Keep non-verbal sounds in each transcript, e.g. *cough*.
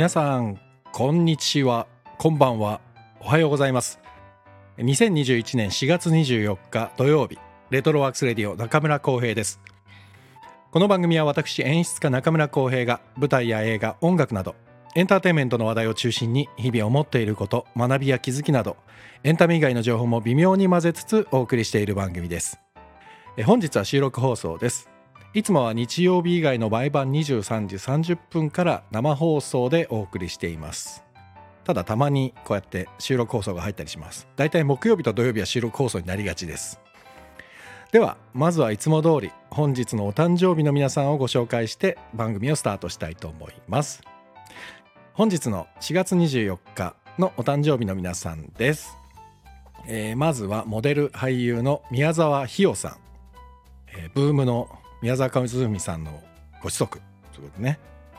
皆さんこんにちは。こんばんは。おはようございます。2021年4月24日土曜日レトロワークスレディオ中村光平です。この番組は私演出家中村光平が舞台や映画音楽などエンターテインメントの話題を中心に日々思っていること学びや気づきなどエンタメ以外の情報も微妙に混ぜつつお送りしている番組です。本日は収録放送です。いつもは日曜日以外の毎晩23時30分から生放送でお送りしています。ただたまにこうやって収録放送が入ったりします。だいたい木曜日と土曜日は収録放送になりがちです。ではまずはいつも通り本日のお誕生日の皆さんをご紹介して番組をスタートしたいと思います。本日の4月24日のお誕生日の皆さんです、えー、まずはモデル俳優の宮沢ひよさん、えー、ブームの宮沢和文さんのご子息ということでね。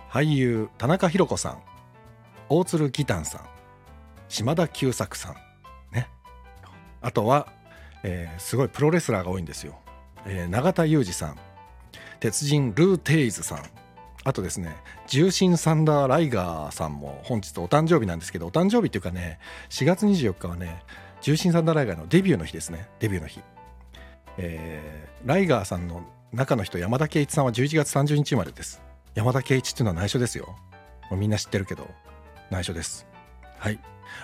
俳優田中裕子さん。大鶴義丹さん。島田久作さんね。あとは、えー、すごいプロレスラーが多いんですよ、えー、永田裕二さん。鉄人ルー・テイズさん。あとですね重心サンダー・ライガーさんも本日お誕生日なんですけどお誕生日っていうかね4月24日はね重心サンダー・ライガーのデビューの日ですね。デビューの日、えー、ライガーさんの中の人山田圭一さんは11月30日生まれです。山田圭一っていうのは内緒ですよ。みんな知ってるけど内緒です。はい。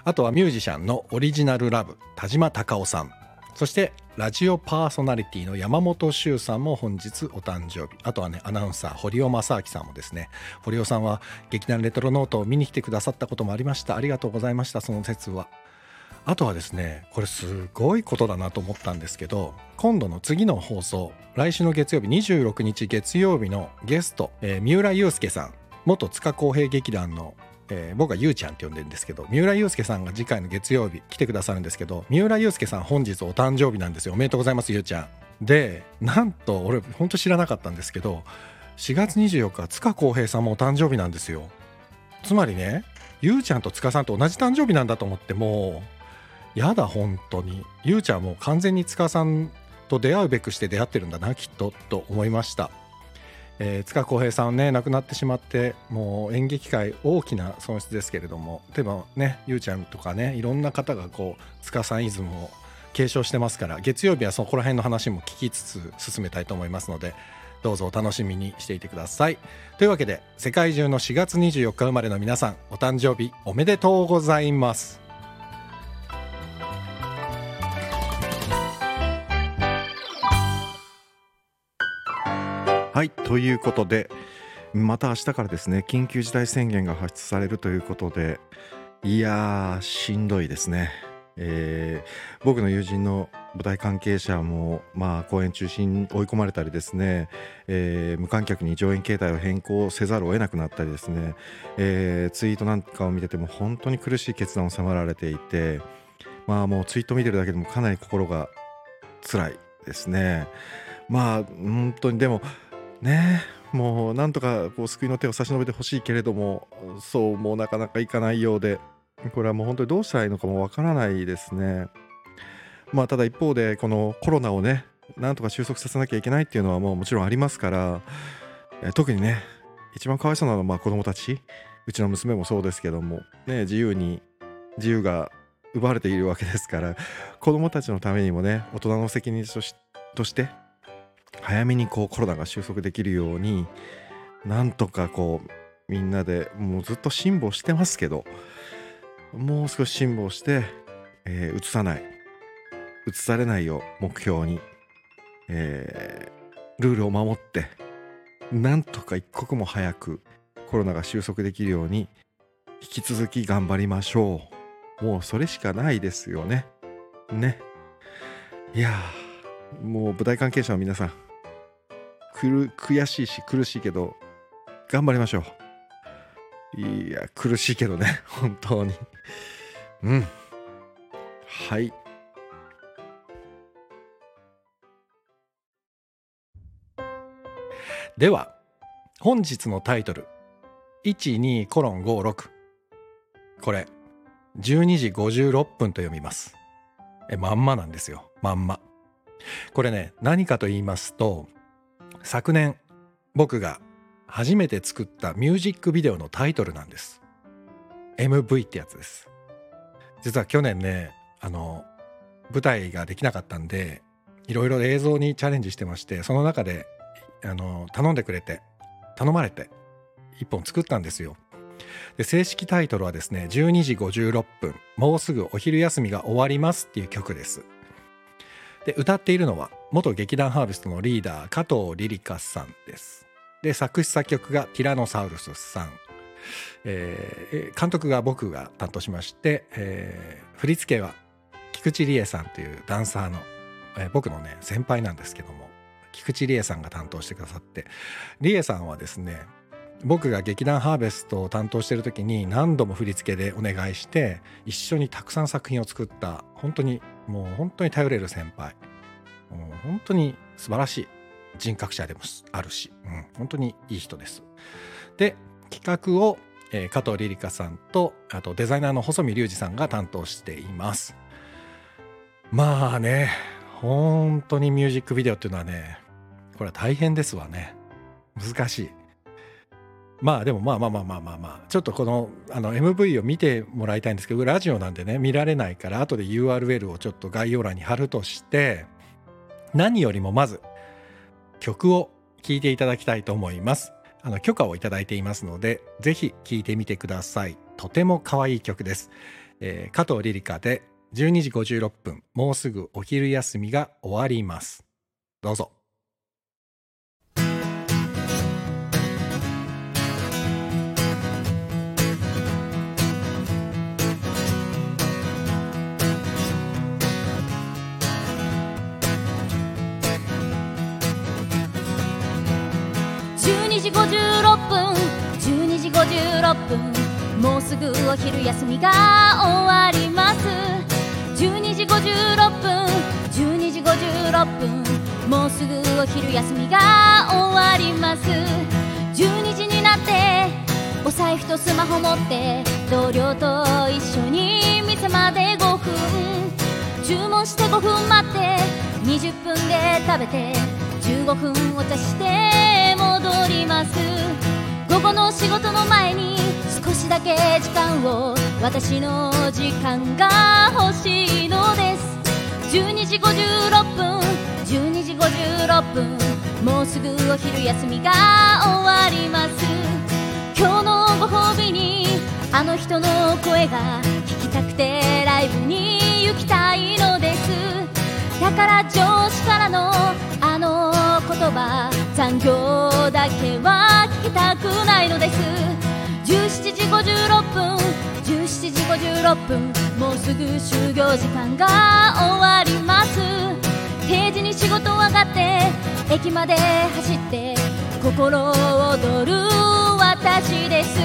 あとはミュージシャンのオリジナルラブ田島隆夫さん。そしてラジオパーソナリティの山本修さんも本日お誕生日。あとはねアナウンサー堀尾正明さんもですね。堀尾さんは劇団レトロノートを見に来てくださったこともありました。ありがとうございました。その説は。あとはですねこれすごいことだなと思ったんですけど今度の次の放送来週の月曜日26日月曜日のゲスト、えー、三浦祐介さん元塚公平劇団のえー、僕はゆうちゃんって呼んでるんですけど三浦祐介さんが次回の月曜日来てくださるんですけど三浦祐介さん本日お誕生日なんですよ。おめでとうございますゆうちゃん。でなんと俺本当知らなかったんですけど4月24日塚公平さんもお誕生日なんですよ。つまりねゆうちゃんと塚さんと同じ誕生日なんだと思ってもやだ本当に。ゆうちゃんもう完全に塚さんと出会うべくして出会ってるんだなきっとと思いました、えー、塚浩平さんね亡くなってしまってもう演劇界大きな損失ですけれども。例えばねゆうちゃんとかねいろんな方がこう塚さんイズムを継承してますから月曜日はそこら辺の話も聞きつつ進めたいと思いますのでどうぞお楽しみにしていてください。というわけで世界中の4月24日生まれの皆さんお誕生日おめでとうございます。はいということでまた明日からですね緊急事態宣言が発出されるということでいやーしんどいですね、えー、僕の友人の舞台関係者も、まあ、公演中止に追い込まれたりですね、えー、無観客に上演形態を変更せざるを得なくなったりですね、えー、ツイートなんかを見てても本当に苦しい決断を迫られていてまあもうツイート見てるだけでもかなり心が辛いですね。まあ本当にでもねもうなんとかこう救いの手を差し伸べてほしいけれどもそうもうなかなかいかないようでこれはもう本当にどうしたらいいのかもわからないですね。まあただ一方でこのコロナをねなんとか収束させなきゃいけないっていうのはもうもちろんありますから特にね一番かわいそうなのはまあ子供たちうちの娘もそうですけども、ね、自由に自由が奪われているわけですから子供たちのためにもね大人の責任として早めにこうコロナが収束できるようになんとかこうみんなでもうずっと辛抱してますけどもう少し辛抱して、えー、移さない移されないを目標に、えー、ルールを守ってなんとか一刻も早くコロナが収束できるように引き続き頑張りましょう。もうそれしかないですよね。ね。いやもう舞台関係者の皆さん悔しいし苦しいけど頑張りましょう。いや苦しいけどね *laughs* 本当に。うん。はい。では本日のタイトル。12コロン56これ12時56分と読みます。えまんまなんですよ。まんま。これね何かと言いますと昨年僕が初めて作ったミュージックビデオのタイトルなんです。MV ってやつです。実は去年ねあの舞台ができなかったんでいろいろ映像にチャレンジしてましてその中であの頼んでくれて頼まれて1本作ったんですよ。で正式タイトルはですね12時56分もうすぐお昼休みが終わりますっていう曲です。で歌っているのは元劇団ハーベストのリーダー加藤リリカさんです。で作詞作曲がティラノサウルスさん、えー、監督が僕が担当しまして、えー、振り付けは菊池理恵さんというダンサーの、えー、僕のね先輩なんですけども菊池理恵さんが担当してくださって理恵さんはですね僕が劇団ハーベストを担当してる時に何度も振り付けでお願いして一緒にたくさん作品を作った本当にもう本当に頼れる先輩。もう本当に素晴らしい人格者でもあるし、うん、本当にいい人です。で企画を、えー、加藤リリカさんとあとデザイナーの細見隆二さんが担当しています。まあね本当にミュージックビデオっていうのはねこれは大変ですわね難しい。まあでもまあまあまあまあまあまあちょっとこのあの MV を見てもらいたいんですけどラジオなんでね見られないから後で URL をちょっと概要欄に貼るとして何よりもまず曲を聴いていただきたいと思います。あの許可をいただいていますのでぜひ聴いてみてください。とても可愛い曲です、えー、加藤リリカで12時56分もうすぐお昼休みが終わります。どうぞ。時56分。12時56分。もうすぐお昼休みが終わります。12時56分。12時56分。もうすぐお昼休みが終わります。12時になってお財布とスマホ持って同僚と一緒に店まで5分。注文して5分待って20分で食べて15分お茶して戻ります。午後の仕事の前に少しだけ時間を私の時間が欲しいのです。12時56分12時56分もうすぐお昼休みが終わります。今日のご褒美にあの人の声が聞きたくてライブに行きたいのです。だから上司からのあの言葉残業だけは聞きたくないのです。17時56分17時56分もうすぐ就業時間が終わります。定時に仕事上がって駅まで走って心躍る私です。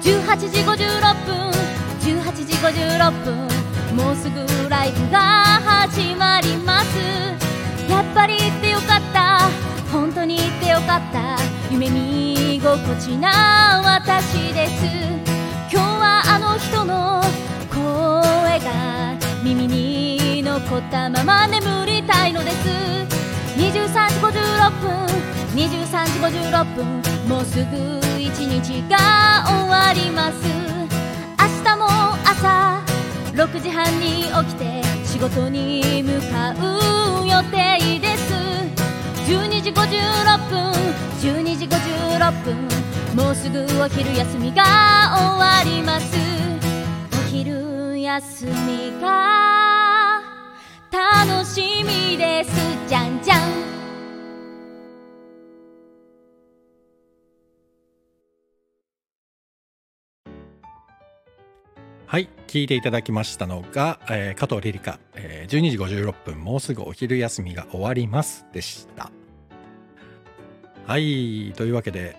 18時56分18時56分もうすぐライブが始まります。やっぱり見心地な私です。今日はあの人の声が耳に残ったまま眠りたいのです。23時56分23時56分もうすぐ一日が終わります。明日も朝6時半に起きて仕事に向かう予定です。12時56分6分もうすぐお昼休みが終わります。お昼休みが楽しみです。じゃんじゃん。はい、聞いていただきましたのが、えー、加藤リリカ、えー、12時56分、もうすぐお昼休みが終わりますでした。はい、というわけで、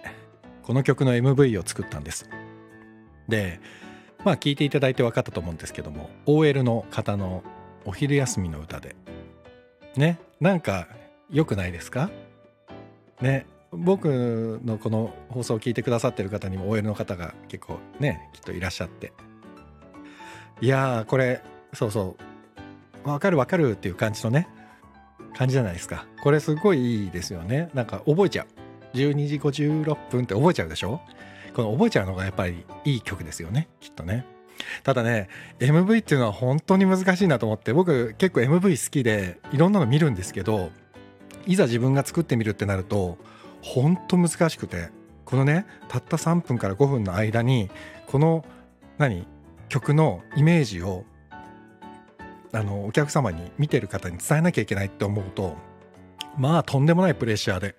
この曲の MV を作ったんです。で、まあ聞いていただいて分かったと思うんですけども、OL の方のお昼休みの歌で、ね、なんか良くないですか？ね、僕のこの放送を聞いてくださってる方にも OL の方が結構ね、きっといらっしゃって、いやーこれそうそう。わかるわかるっていう感じのね感じじゃないですか。これすごいいいですよね。なんか覚えちゃう。12時56分って覚えちゃうでしょ？この覚えちゃうのがやっぱりいい曲ですよねきっとね。ただね MV っていうのは本当に難しいなと思って僕結構 MV 好きでいろんなの見るんですけどいざ自分が作ってみるってなると本当難しくてこのねたった3分から5分の間にこの何曲のイメージをあのお客様に見てる方に伝えなきゃいけないって思うとまあとんでもないプレッシャーで。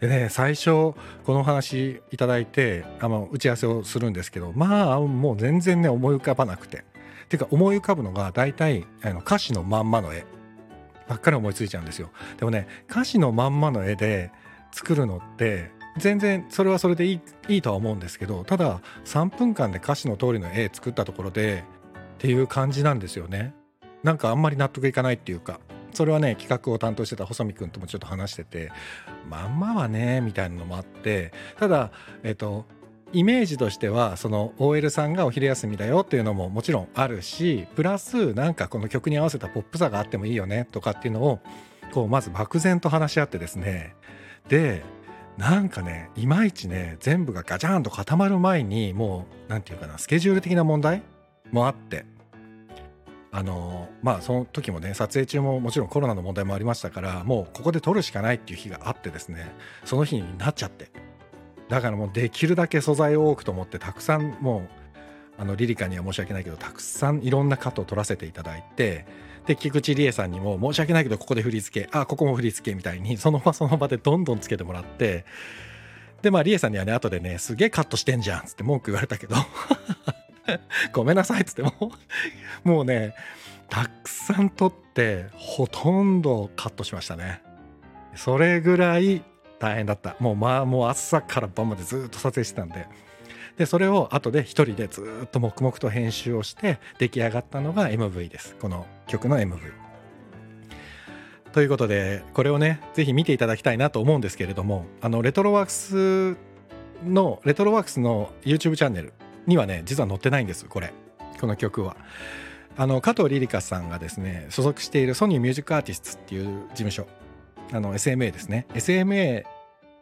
でね最初この話いただいてあの打ち合わせをするんですけどまあもう全然ね思い浮かばなくて。ていうか思い浮かぶのが大体あの歌詞のまんまの絵。ばっかり思いついちゃうんですよ。でもね歌詞のまんまの絵で作るのって全然それはそれでいいいいとは思うんですけどただ3分間で歌詞の通りの絵作ったところでっていう感じなんですよね。なんかあんまり納得いかないっていうか。それはね企画を担当してた細見君ともちょっと話しててまんまはねみたいなのもあってただえっとイメージとしてはその OL さんがお昼休みだよっていうのももちろんあるしプラスなんかこの曲に合わせたポップさがあってもいいよねとかっていうのをこうまず漠然と話し合ってですね。でなんかねいまいちね全部がガチャンと固まる前にもう何て言うかなスケジュール的な問題もあって。あのまあその時もね撮影中ももちろんコロナの問題もありましたからもうここで撮るしかないっていう日があってですねその日になっちゃって。だからもうできるだけ素材を多くと思ってたくさんもうあのリリカには申し訳ないけどたくさんいろんなカットを撮らせていただいてで菊池理恵さんにも申し訳ないけどここで振り付けあここも振り付けみたいにその場 *laughs* その場でどんどんつけてもらってでまあ理恵さんにはね後でねすげえカットしてんじゃんっつって文句言われたけど。*laughs* ごめんなさいっつっても。*laughs* もうねたくさん撮ってほとんどカットしましたね。それぐらい大変だった。もうまあもう朝から晩までずっと撮影してたんで。でそれを後で一人でずっと黙々と編集をして出来上がったのが MV です。この曲の MV ということでこれをねぜひ見ていただきたいなと思うんですけれどもあのレトロワークスのレトロワークスの YouTube チャンネルにはね実は載ってないんですこれ。この曲は。あの加藤リリカさんがですね所属しているソニーミュージックアーティストっていう事務所あの SMA ですね。SMA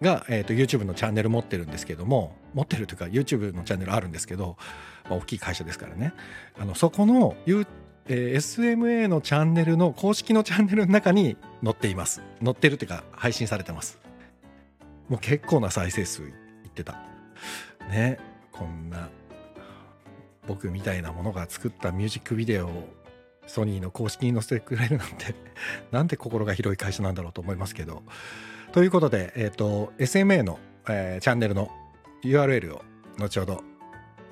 が、えーと、YouTube のチャンネル持ってるんですけども持ってるというか YouTube のチャンネルあるんですけど、まあ、大きい会社ですからね。あのそこの、U えー、SMA のチャンネルの公式のチャンネルの中に載っています。載ってるっていうか配信されてます。もう結構な再生数いってた。ねこんな僕みたいなものが作ったミュージックビデオをソニーの公式に載せてくれるなんて *laughs* なんて心が広い会社なんだろうと思いますけど。ということで、えーと、SMA の、えー、チャンネルの URL を後ほど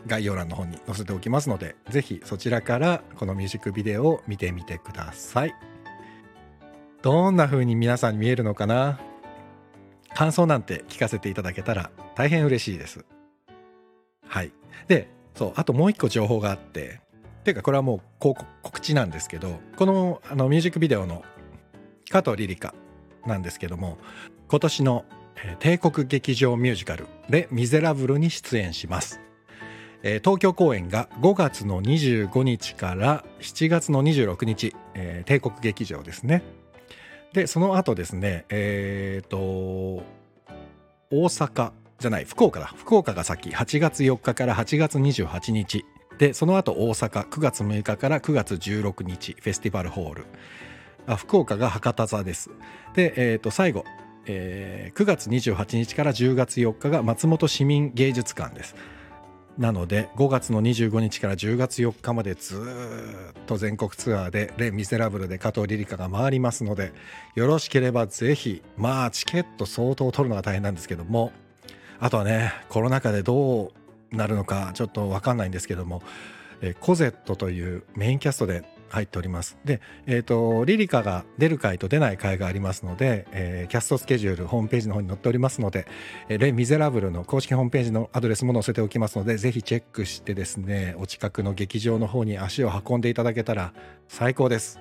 概要欄の方に載せておきますのでぜひそちらからこのミュージックビデオを見てみてください。どんな風に皆さん見えるのかな？感想なんて聞かせていただけたら大変嬉しいです。はい。でそう。あともう一個情報があって。ていうかこれはもう告知なんですけどこのあのミュージックビデオの加藤リリカなんですけども今年の帝国劇場ミュージカル「レ・ミゼラブル」に出演します、えー、東京公演が5月の25日から7月の26日、えー、帝国劇場ですね。でその後ですねえっ、ー、と大阪じゃない福岡だ。福岡が先。8月4日から8月28日。でその後大阪。9月6日から9月16日。フェスティバルホール。あ福岡が博多座です。で、えー、と最後、えー、9月28日から10月4日が松本市民芸術館です。なので5月の25日から10月4日までずっと全国ツアーで「レ・ミゼラブル」で加藤リリカが回りますのでよろしければぜひまあチケット相当取るのが大変なんですけどもあとはねコロナ禍でどうなるのかちょっと分かんないんですけどもコゼットというメインキャストで入っております。で、えーと、リリカが出る回と出ない回がありますので、えー、キャストスケジュールホームページの方に載っておりますので「えー、レ・ミゼラブル」の公式ホームページのアドレスも載せておきますのでぜひチェックしてですねお近くの劇場の方に足を運んでいただけたら最高です。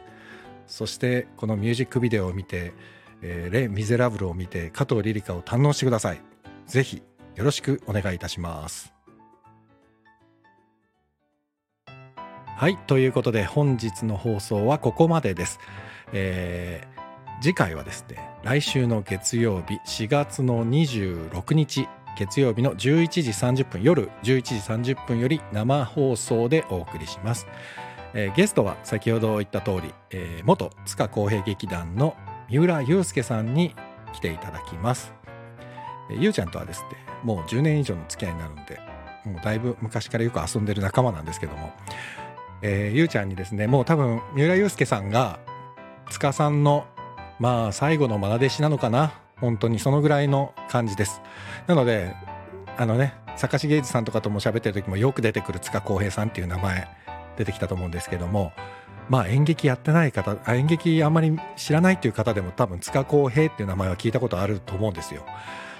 そしてこのミュージックビデオを見て「えー、レ・ミゼラブル」を見て加藤リリカを堪能してください。ぜひ。よろしくお願いいたします。はいということで本日の放送はここまでです、えー、次回はですね来週の月曜日4月の26日月曜日の11時30分夜11時30分より生放送でお送りします、えーゲストは先ほど言った通り、えー元塚公平劇団の三浦祐介さんに来ていただきます。えーゆうちゃんとはですねもう10年以上の付き合いになるんでもうだいぶ昔からよく遊んでる仲間なんですけども、えーゆうちゃんにですねもう多分三浦祐介さんが塚さんのまあ最後の愛弟子なのかな本当にそのぐらいの感じです。なのであのね坂重英二さんとかとも喋ってる時もよく出てくる塚公平さんっていう名前出てきたと思うんですけどもまあ演劇やってない方演劇あんまり知らないっていう方でも多分塚公平っていう名前は聞いたことあると思うんですよ。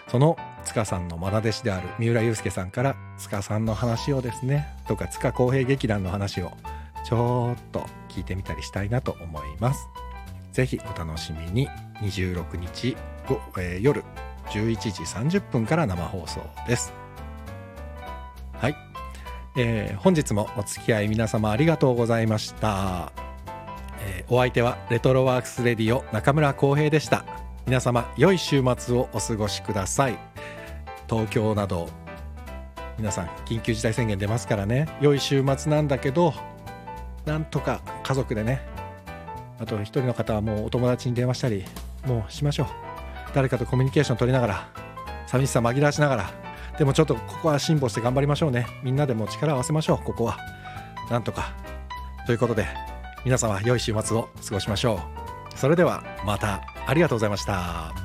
その塚さんの愛弟子である三浦祐介さんから塚さんの話をですねとか塚公平劇団の話をちょっと聞いてみたりしたいなと思います。ぜひお楽しみに。26日ご、えー夜11時30分から生放送です。はい、えー本日もお付き合い皆様ありがとうございました、えーお相手はレトロワークスレディオ中村浩平でした。皆様良い週末をお過ごしください。東京など皆さん緊急事態宣言出ますからね。良い週末なんだけどなんとか家族でね。あと一人の方はもうお友達に電話したりもうしましょう。誰かとコミュニケーション取りながら寂しさ紛らわしながら。でもちょっとここは辛抱して頑張りましょうね。みんなでも力を合わせましょうここは。なんとか。ということで皆様良い週末を過ごしましょう。それではまた。ありがとうございました。